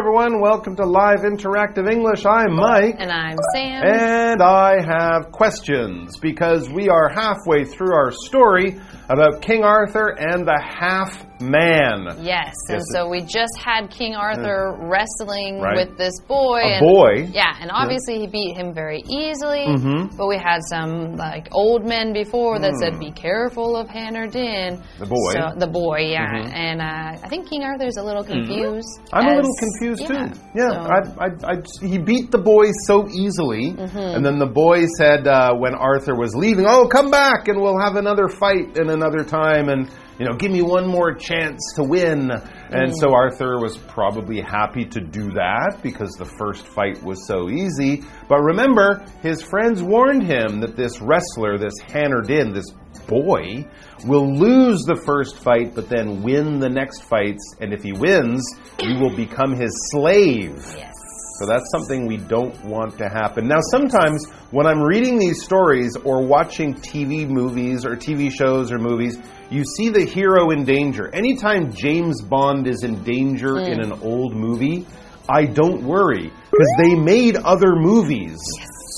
everyone. Welcome to Live Interactive English. I'm Mike. And I'm Sam. And I have questions because we are halfway through our story about King Arthur and the Half Man. Yes, and Yes, so we just had King Arthur wrestling Right. with this boy. A and, boy. Yeah, and obviously he beat him very easily. Mhm. But we had some like old men before that said, "Be careful of Hanardin." The boy. So, the boy, yeah. Mhm. And uh, I think King Arthur's a little confused. I'm a little confused yeah, too. Yeah, so- I, I, I, he beat the boy so easily, Mm-hmm. and then the boy said uh, when Arthur was leaving, "Oh, come back, and we'll have another fight in another time, and you know, give me one more chance to win." And Mm. so Arthur was probably happy to do that because the first fight was so easy. But remember, his friends warned him that this wrestler, this Hanardin, this boy, will lose the first fight, but then win the next fights. And if he wins, you will become his slave. Yes. So that's something we don't want to happen. Now, sometimes when I'm reading these stories or watching TV movies or TV shows or movies, you see the hero in danger. Anytime James Bond is in danger in hmm. an old movie, I don't worry because they made other movies.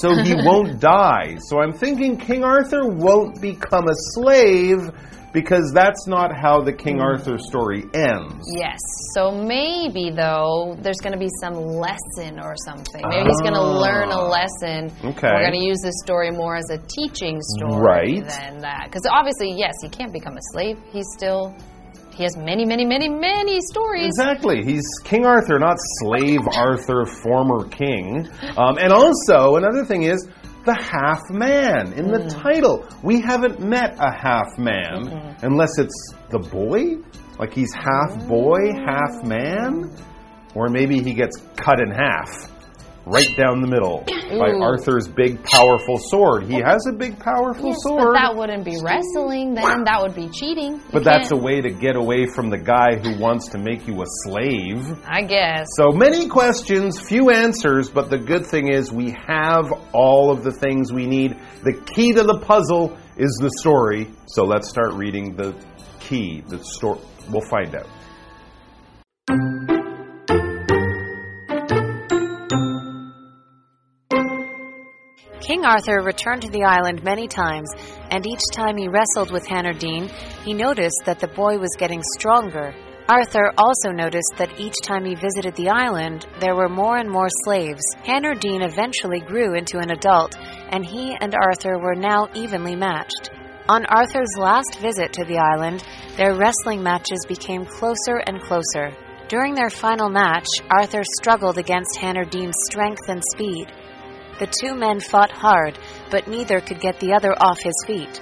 So he won't die. So I'm thinking King Arthur won't become a slave because that's not how the King Arthur story ends. Yes. So maybe though there's going to be some lesson or something. Maybe he's going to Ah. learn a lesson. Okay. We're going to use this story more as a teaching story Right. than that. Because obviously, yes, he can't become a slave. He's still he has many, many, many, many stories. Exactly. He's King Arthur, not Slave Arthur, former king. Um, and also, another thing is the half man in the mm. title. We haven't met a half man unless it's the boy. Like he's half mm. boy, half man. Or maybe he gets cut in half. Right down the middle by Arthur's big, powerful sword. He has a big, powerful Yes, sword. but that wouldn't be wrestling. Then that would be cheating. You but that's a can't- way to get away from the guy who wants to make you a slave. I guess. So many questions, few answers, but the good thing is we have all of the things we need. The key to the puzzle is the story. So let's start reading the key, the story. We'll find out. King Arthur returned to the island many times, and each time he wrestled with Hanardine, he noticed that the boy was getting stronger. Arthur also noticed that each time he visited the island, there were more and more slaves. Hanardine eventually grew into an adult, and he and Arthur were now evenly matched. On Arthur's last visit to the island, their wrestling matches became closer and closer. During their final match, Arthur struggled against Hanardine's strength and speed. The two men fought hard, but neither could get the other off his feet.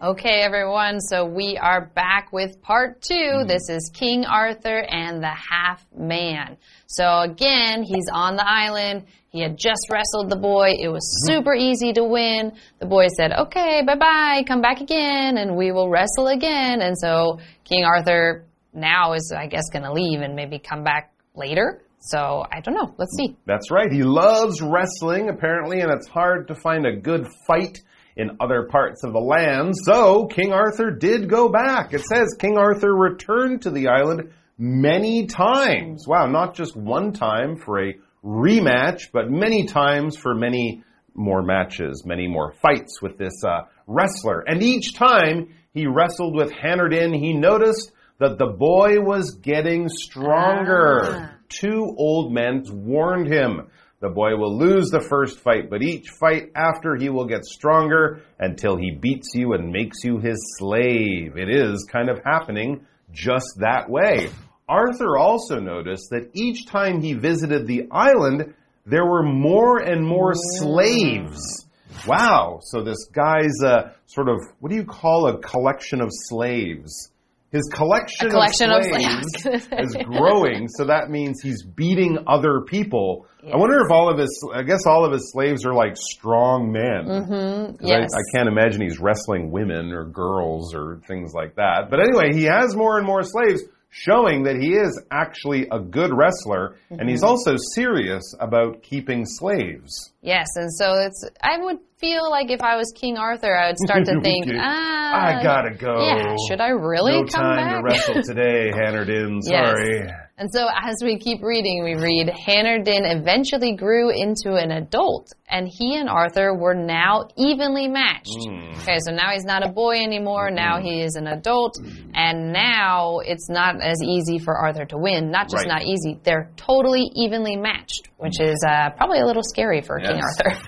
Okay, everyone, so we are back with part 2 This is King Arthur and the Half Man. So again, he's on the island. He had just wrestled the boy. It was mm-hmm. super easy to win. The boy said, Okay, bye bye, come back again, and we will wrestle again. And so King Arthur now is, I guess, going to leave and maybe come back later. So I don't know. Let's see. That's right. He loves wrestling, apparently, and it's hard to find a good fight in other parts of the land. So King Arthur did go back. It says King Arthur returned to the island many times. Wow, not just one time for a rematch, but many times for many more matches, many more fights with this uh, wrestler. And each time he wrestled with Hanardin, he noticed that the boy was getting stronger. Ah. Two old men warned him. The boy will lose the first fight, but each fight after he will get stronger until he beats you and makes you his slave. It is kind of happening just that way. Arthur also noticed that each time he visited the island, there were more and more slaves. Wow. So this guy's a sort of, what do you call a collection of slaves? His collection, A collection of of slaves slaves. is growing, so that means he's beating other people. I wonder if all of his, I guess all of his slaves are like strong men. Mm-hmm. Yes. I, I can't imagine he's wrestling women or girls or things like that. But anyway, he has more and more slaves. Showing that he is actually a good wrestler and he's also serious about keeping slaves. Yes, and so it's. I would feel like if I was King Arthur, I would start to think, ah, I gotta go. Yeah, should I really no come time back? to wrestle today, Hannerdin. Yes. Sorry. And so as we keep reading, we read Hannerdin eventually grew into an adult, and he and Arthur were now evenly matched. Hmm. Okay, so now he's not a boy anymore. Now he is an adult, and now it's not as easy for Arthur to win. Not just Right. not easy; they're totally evenly matched, which is uh, probably a little scary for King Arthur.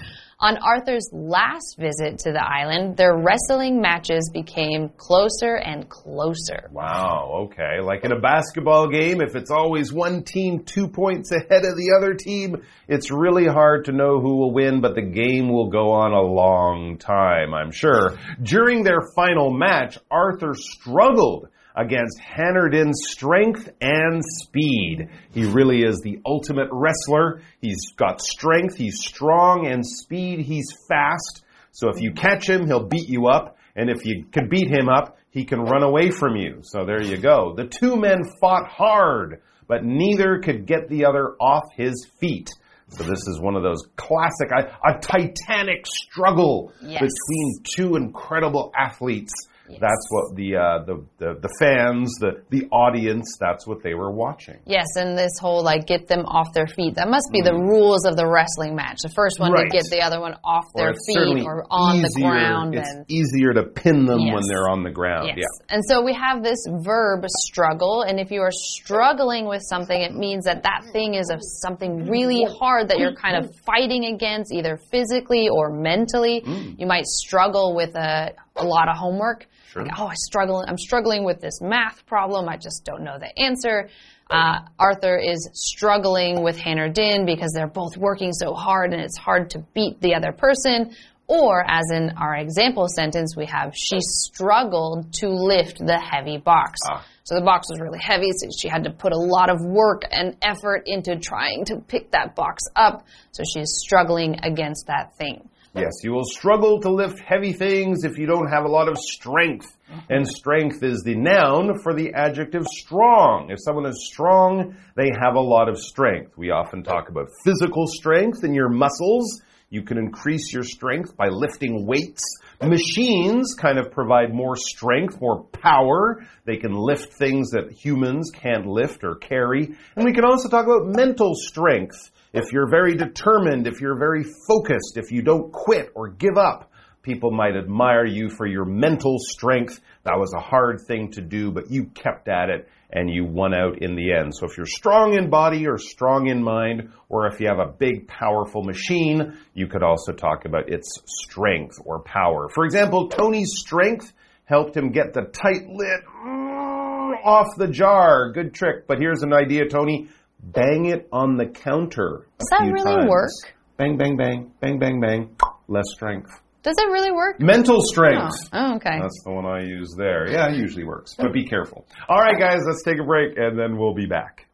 On Arthur's last visit to the island, their wrestling matches became closer and closer. Wow, okay. Like in a basketball game, if it's always one team two points ahead of the other team, it's really hard to know who will win, but the game will go on a long time, I'm sure. During their final match, Arthur struggled against Hannerdin's strength and speed. He really is the ultimate wrestler. He's got strength, he's strong, and speed, he's fast. So if you catch him, he'll beat you up. And if you can beat him up, he can run away from you. So there you go. The two men fought hard, but neither could get the other off his feet. So this is one of those classic, a, a titanic struggle Yes. between two incredible athletes. That's what the, uh, the the the fans, the the audience, that's what they were watching. Yes, and this whole like get them off their feet. That must be the rules of the wrestling match. The first one Mm. Right. to get the other one off Or their feet or on the ground. It's and easier to pin them when they're on the ground. Yes. Yeah. And so we have this verb struggle, and if you are struggling with something, it means that that thing is of something really hard that you're kind of fighting against, either physically or mentally. Mm. You might struggle with a, a lot of homework. Sure. Like, oh, I struggle. I'm struggling with this math problem. I just don't know the answer. Uh, Arthur is struggling with Hannerdin because they're both working so hard, and it's hard to beat the other person. Or, as in our example sentence, we have she struggled to lift the heavy box. Ah. So the box was really heavy, so she had to put a lot of work and effort into trying to pick that box up. So she's struggling against that thing. Yes, you will struggle to lift heavy things if you don't have a lot of strength. Mm-hmm. And strength is the noun for the adjective strong. If someone is strong, they have a lot of strength. We often talk about physical strength in your muscles. You can increase your strength by lifting weights. Machines kind of provide more strength, more power. They can lift things that humans can't lift or carry. And we can also talk about mental strength. If you're very determined, if you're very focused, if you don't quit or give up, people might admire you for your mental strength. That was a hard thing to do, but you kept at it and you won out in the end. So if you're strong in body or strong in mind, or if you have a big, powerful machine, you could also talk about its strength or power. For example, Tony's strength helped him get the tight lid mm, off the jar. Good trick. But here's an idea, Tony. Bang it on the counter. Does that really times. work? Bang, bang, bang, bang, bang, bang. Less strength. Does it really work? Mental Oh, strength. oh, okay. That's the one I use there. Yeah, it usually works, but be careful. All right, guys, let's take a break and then we'll be back.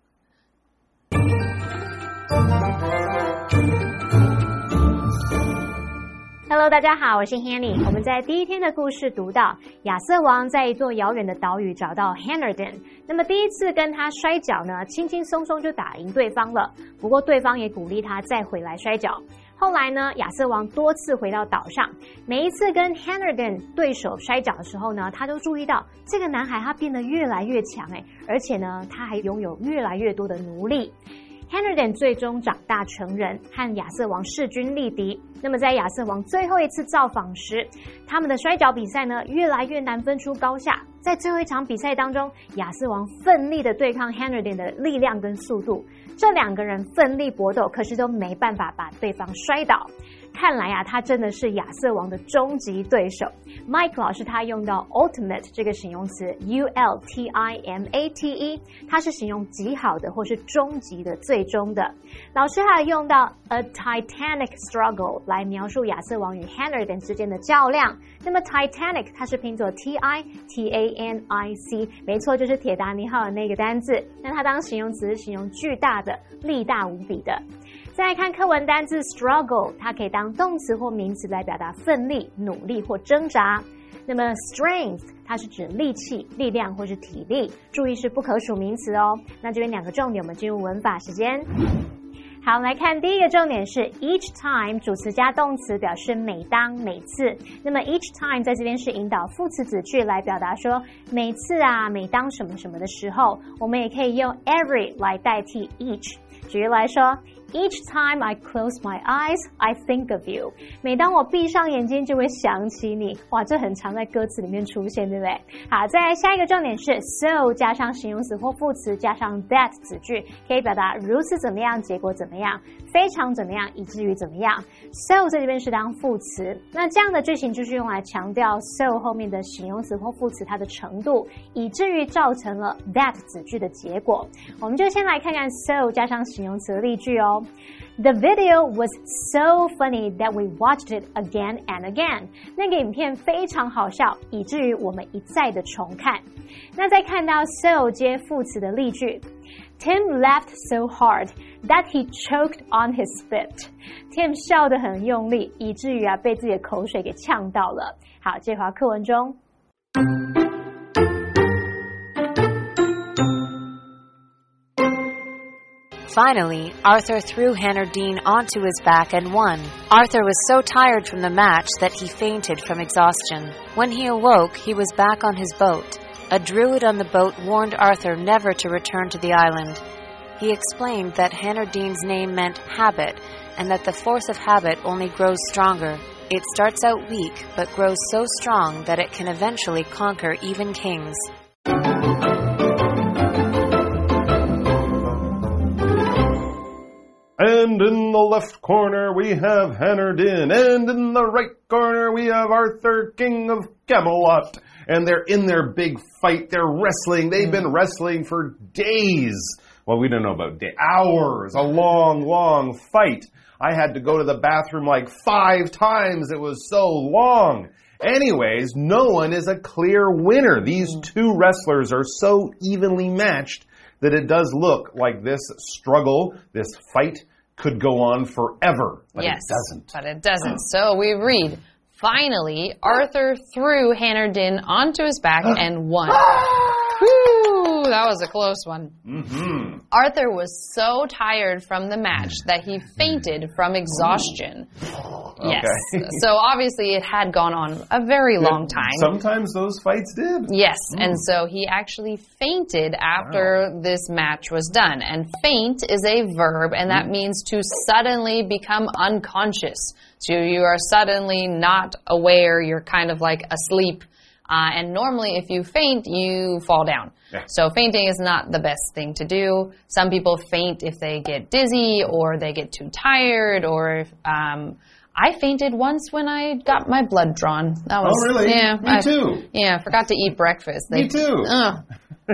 Hello，大家好，我是 Hanny。我们在第一天的故事读到，亚瑟王在一座遥远的岛屿找到 Hannerdon。那么第一次跟他摔跤呢，轻轻松松就打赢对方了。不过对方也鼓励他再回来摔跤。后来呢，亚瑟王多次回到岛上，每一次跟 Hannerdon 对手摔跤的时候呢，他都注意到这个男孩他变得越来越强哎，而且呢，他还拥有越来越多的奴隶。Hannerdon 最终长大成人，和亚瑟王势均力敌。那么在亚瑟王最后一次造访时，他们的摔跤比赛呢越来越难分出高下。在最后一场比赛当中，亚瑟王奋力的对抗 Hannerdon 的力量跟速度，这两个人奋力搏斗，可是都没办法把对方摔倒。看来啊，他真的是亚瑟王的终极对手。Mike 老师他用到 ultimate 这个形容词，U L T I M A T E，它是形容极好的或是终极的、最终的。老师还用到 a titanic struggle 来描述亚瑟王与 henner 之间的较量。那么 Titanic 它是拼作 T I T A N I C，没错，就是铁达尼号的那个单字。那它当形容词是形容巨大的、力大无比的。再来看课文单字 struggle，它可以当动词或名词来表达奋力、努力或挣扎。那么 strength 它是指力气、力量或是体力，注意是不可数名词哦。那这边两个重点，我们进入文法时间。好，我们来看第一个重点是 each time 主词加动词，表示每当、每次。那么 each time 在这边是引导副词子句来表达说每次啊、每当什么什么的时候，我们也可以用 every 来代替 each。举例来说。Each time I close my eyes, I think of you。每当我闭上眼睛，就会想起你。哇，这很常在歌词里面出现，对不对？好，再来下一个重点是 so 加上形容词或副词加上 that 子句，可以表达如此怎么样，结果怎么样，非常怎么样，以至于怎么样。so 在这边是当副词，那这样的句型就是用来强调 so 后面的形容词或副词它的程度，以至于造成了 that 子句的结果。我们就先来看看 so 加上形容词的例句哦。The video was so funny that we watched it again and again。那个影片非常好笑，以至于我们一再的重看。那再看到 so 接副词的例句，Tim laughed so hard that he choked on his spit。Tim 笑得很用力，以至于啊被自己的口水给呛到了。好，这话课文中。Finally, Arthur threw Hanardine onto his back and won. Arthur was so tired from the match that he fainted from exhaustion. When he awoke, he was back on his boat. A druid on the boat warned Arthur never to return to the island. he explained that Hanardine's name meant habit, and that the force of habit only grows stronger. It starts out weak, but grows so strong that it can eventually conquer even kings. And in the left corner we have Hanardin, and in the right corner we have Arthur, King of Camelot. And they're in their big fight. They're wrestling. They've hmm. been wrestling for days. Well, we don't know about. Hours. A long, long fight. I had to go to the bathroom like five times. It was so long. Anyways, no one is a clear winner. These mm. two wrestlers are so evenly matched that it does look like this struggle, this fight, could go on forever. But yes, it doesn't. But it doesn't. So we read. Finally, Arthur threw Hanardin onto his back and won. Ah! That was a close one. Mm -hmm. Arthur was so tired from the match that he fainted from exhaustion. Yes. Okay. so obviously it had gone on a very long time. Sometimes those fights did. Yes. And so he actually fainted after Wow. this match was done. And faint is a verb, and that means to suddenly become unconscious. So you are suddenly not aware, you're kind of like asleep. Uh, and normally, if you faint, you fall down. Yeah. So fainting is not the best thing to do. Some people faint if they get dizzy or they get too tired or if, um, I fainted once when I got my blood drawn. That was Oh, really? yeah. Me I- too. Yeah, forgot to eat breakfast. They, Me too. Ugh.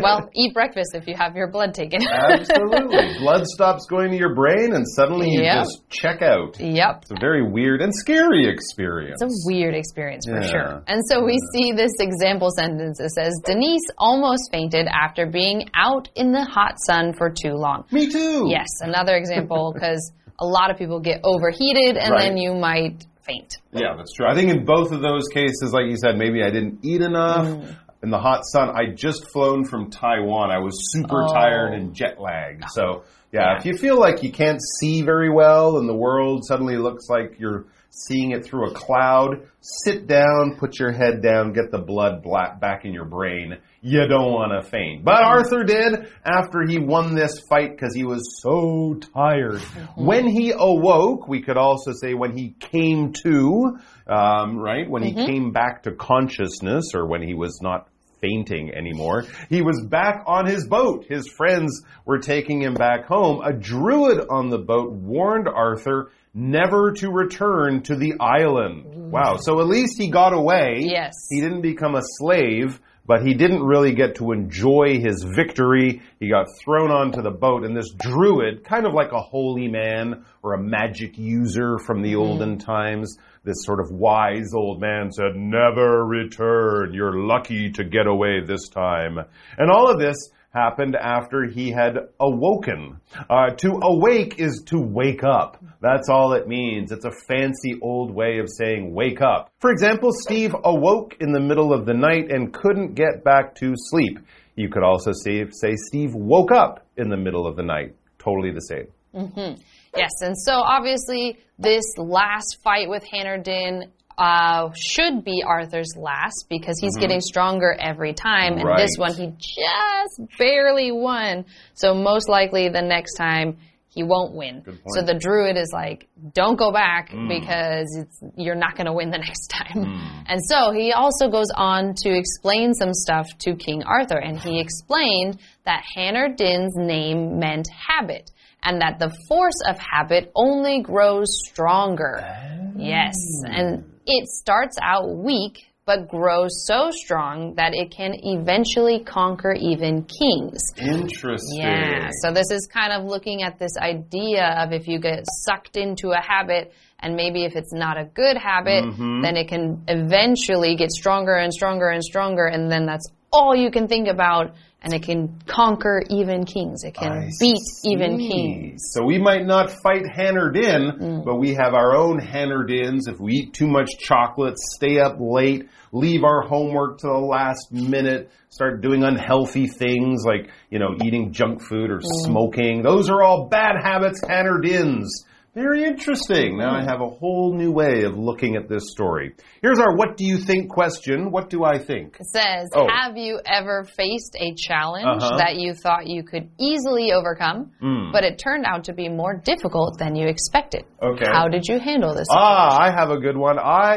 Well, eat breakfast if you have your blood taken. Absolutely. Blood stops going to your brain and suddenly you Yep. just check out. yep. It's a very weird and scary experience. It's a weird experience for Yeah. sure. And so we see this example sentence. that says, Denise almost fainted after being out in the hot sun for too long. Me too. Yes, another example because a lot of people get overheated and then you might faint. Yeah, that's true. I think in both of those cases, like you said, maybe I didn't eat enough. Mm. In the hot sun, I just flown from Taiwan. I was super Oh. tired and jet lagged. So, yeah, Yeah. if you feel like you can't see very well and the world suddenly looks like you're seeing it through a cloud, sit down, put your head down, get the blood bla- back in your brain. You don't want to faint. But mm-hmm. Arthur did after he won this fight because he was so tired. Mm-hmm. When he awoke, we could also say when he came to, um, right? When he mm-hmm. came back to consciousness or when he was not fainting anymore. He was back on his boat. His friends were taking him back home. A druid on the boat warned Arthur never to return to the island. Wow. So at least he got away. Yes. He didn't become a slave, but he didn't really get to enjoy his victory. He got thrown onto the boat, and this druid, kind of like a holy man or a magic user from the mm-hmm. olden times, this sort of wise old man said, Never return. You're lucky to get away this time. And all of this happened after he had awoken. Uh, to awake is to wake up. That's all it means. It's a fancy old way of saying wake up. For example, Steve awoke in the middle of the night and couldn't get back to sleep. You could also say, say Steve woke up in the middle of the night. Totally the same. Mm -hmm. Yes, and so obviously this last fight with Hannerdin uh, should be Arthur's last because he's mm -hmm. getting stronger every time. And right. this one, he just barely won. So, most likely the next time he won't win. So, the druid is like, don't go back mm. because you're not going to win the next time. Mm. And so, he also goes on to explain some stuff to King Arthur. And he explained that Hannerdin's name meant habit and that the force of habit only grows stronger. Oh. Yes, and it starts out weak but grows so strong that it can eventually conquer even kings. Interesting. Yeah, so this is kind of looking at this idea of if you get sucked into a habit, and maybe if it's not a good habit, mm -hmm. then it can eventually get stronger and stronger and stronger, and then that's all you can think about and it can conquer even kings. It can I beat see. even kings. So we might not fight Hannerdin, mm. but we have our own Hannerdins. If we eat too much chocolate, stay up late, leave our homework to the last minute, start doing unhealthy things like, you know, eating junk food or mm. smoking. Those are all bad habits, Hannerdins. Very interesting. Now I have a whole new way of looking at this story. Here's our what do you think question. What do I think? It says, oh. Have you ever faced a challenge uh -huh. that you thought you could easily overcome, mm. but it turned out to be more difficult than you expected? Okay. How did you handle this? Ah, I have a good one. I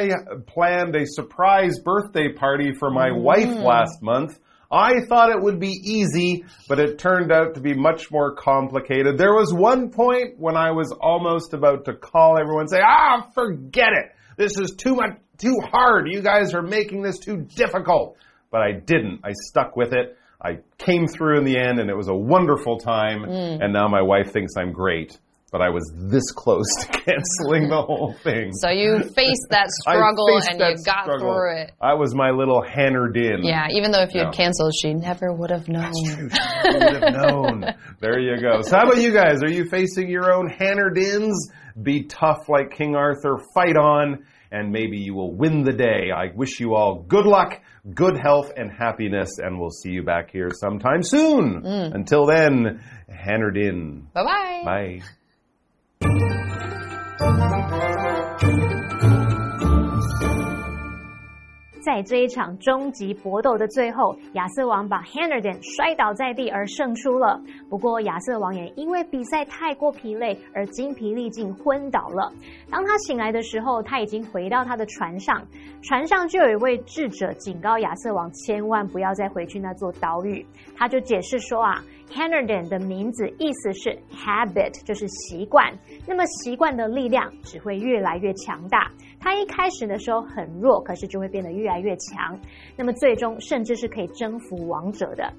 planned a surprise birthday party for my mm. wife last month. I thought it would be easy, but it turned out to be much more complicated. There was one point when I was almost about to call everyone and say, ah, forget it. This is too much, too hard. You guys are making this too difficult. But I didn't. I stuck with it. I came through in the end and it was a wonderful time. Mm. And now my wife thinks I'm great but I was this close to canceling the whole thing. So you faced that struggle faced and that you got struggle. through it. I was my little Hannerdin. Yeah, even though if you had canceled, she never would have known. That's true. She would have known. there you go. So how about you guys? Are you facing your own Hannerdins? Be tough like King Arthur. Fight on. And maybe you will win the day. I wish you all good luck, good health, and happiness. And we'll see you back here sometime soon. Mm. Until then, Hannerdin. Bye-bye. Bye. Música 在这一场终极搏斗的最后，亚瑟王把 Hannerdon 摔倒在地而胜出了。不过，亚瑟王也因为比赛太过疲累而精疲力尽昏倒了。当他醒来的时候，他已经回到他的船上，船上就有一位智者警告亚瑟王千万不要再回去那座岛屿。他就解释说啊。Hannerdon 的名字意思是 habit，就是习惯。那么习惯的力量只会越来越强大。它一开始的时候很弱，可是就会变得越来越强。那么最终甚至是可以征服王者的。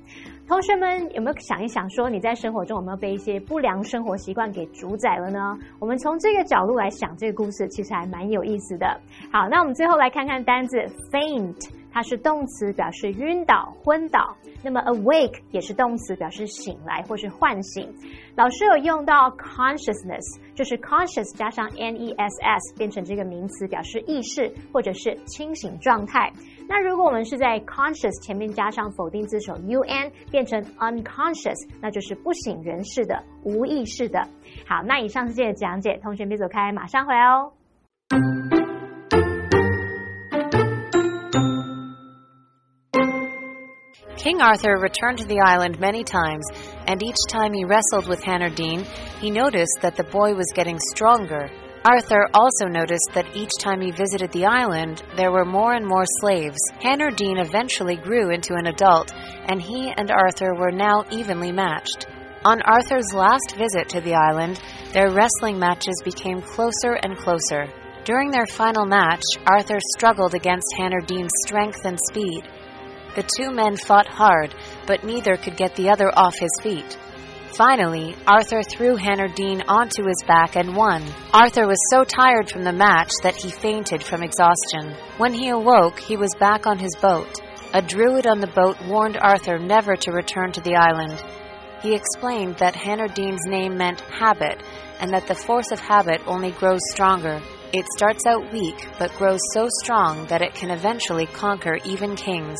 同学们有没有想一想，说你在生活中有没有被一些不良生活习惯给主宰了呢？我们从这个角度来想这个故事，其实还蛮有意思的。好，那我们最后来看看单字 faint。它是动词，表示晕倒、昏倒。那么 awake 也是动词，表示醒来或是唤醒。老师有用到 consciousness，就是 conscious 加上 n e s s 变成这个名词，表示意识或者是清醒状态。那如果我们是在 conscious 前面加上否定字首 u n，变成 unconscious，那就是不省人事的、无意识的。好，那以上是这个讲解，同学别走开，马上回来哦。King Arthur returned to the island many times, and each time he wrestled with Hanardine, he noticed that the boy was getting stronger. Arthur also noticed that each time he visited the island, there were more and more slaves. Hanardine eventually grew into an adult, and he and Arthur were now evenly matched. On Arthur's last visit to the island, their wrestling matches became closer and closer. During their final match, Arthur struggled against Hanardine's strength and speed. The two men fought hard, but neither could get the other off his feet. Finally, Arthur threw Hanardine onto his back and won. Arthur was so tired from the match that he fainted from exhaustion. When he awoke, he was back on his boat. A druid on the boat warned Arthur never to return to the island. He explained that Hanardin's name meant habit, and that the force of habit only grows stronger. It starts out weak, but grows so strong that it can eventually conquer even kings.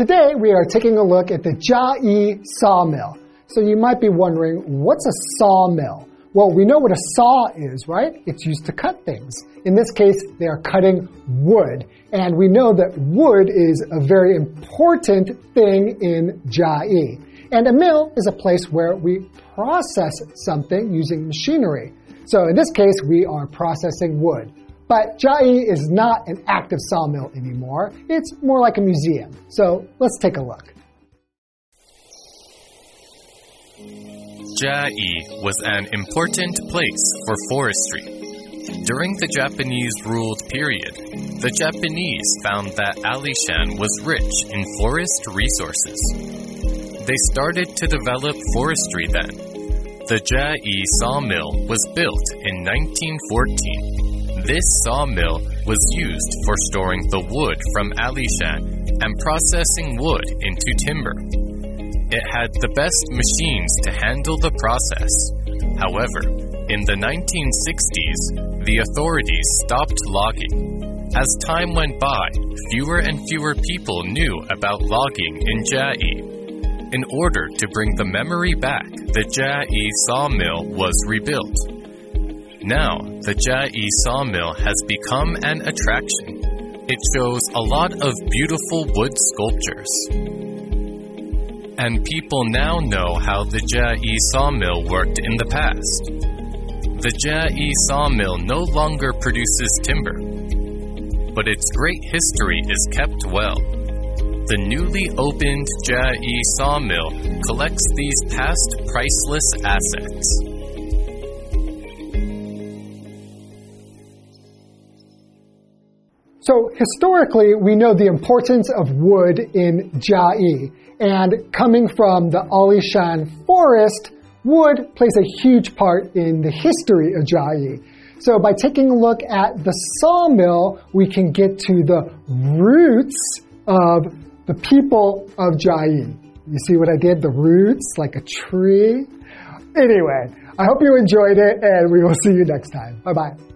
Today we are taking a look at the Jiayi sawmill. So you might be wondering, what's a sawmill? Well, we know what a saw is, right? It's used to cut things. In this case, they are cutting wood. And we know that wood is a very important thing in Jiayi. And a mill is a place where we process something using machinery. So in this case, we are processing wood. But Jiayi is not an active sawmill anymore. It's more like a museum. So let's take a look. Jiayi was an important place for forestry. During the Japanese ruled period, the Japanese found that Alishan was rich in forest resources. They started to develop forestry then. The Jiayi sawmill was built in 1914. This sawmill was used for storing the wood from Alishan and processing wood into timber. It had the best machines to handle the process. However, in the 1960s, the authorities stopped logging. As time went by, fewer and fewer people knew about logging in Jiayi. In order to bring the memory back, the Jiayi sawmill was rebuilt. Now, the Jiayi sawmill has become an attraction. It shows a lot of beautiful wood sculptures and people now know how the Jiayi sawmill worked in the past. The Jiayi sawmill no longer produces timber, but its great history is kept well. The newly opened Jiayi sawmill collects these past priceless assets. So historically, we know the importance of wood in Jiayi. And coming from the Alishan forest, wood plays a huge part in the history of Jiayi. So by taking a look at the sawmill, we can get to the roots of the people of Jiayi. You see what I did? The roots, like a tree. Anyway, I hope you enjoyed it, and we will see you next time. Bye bye.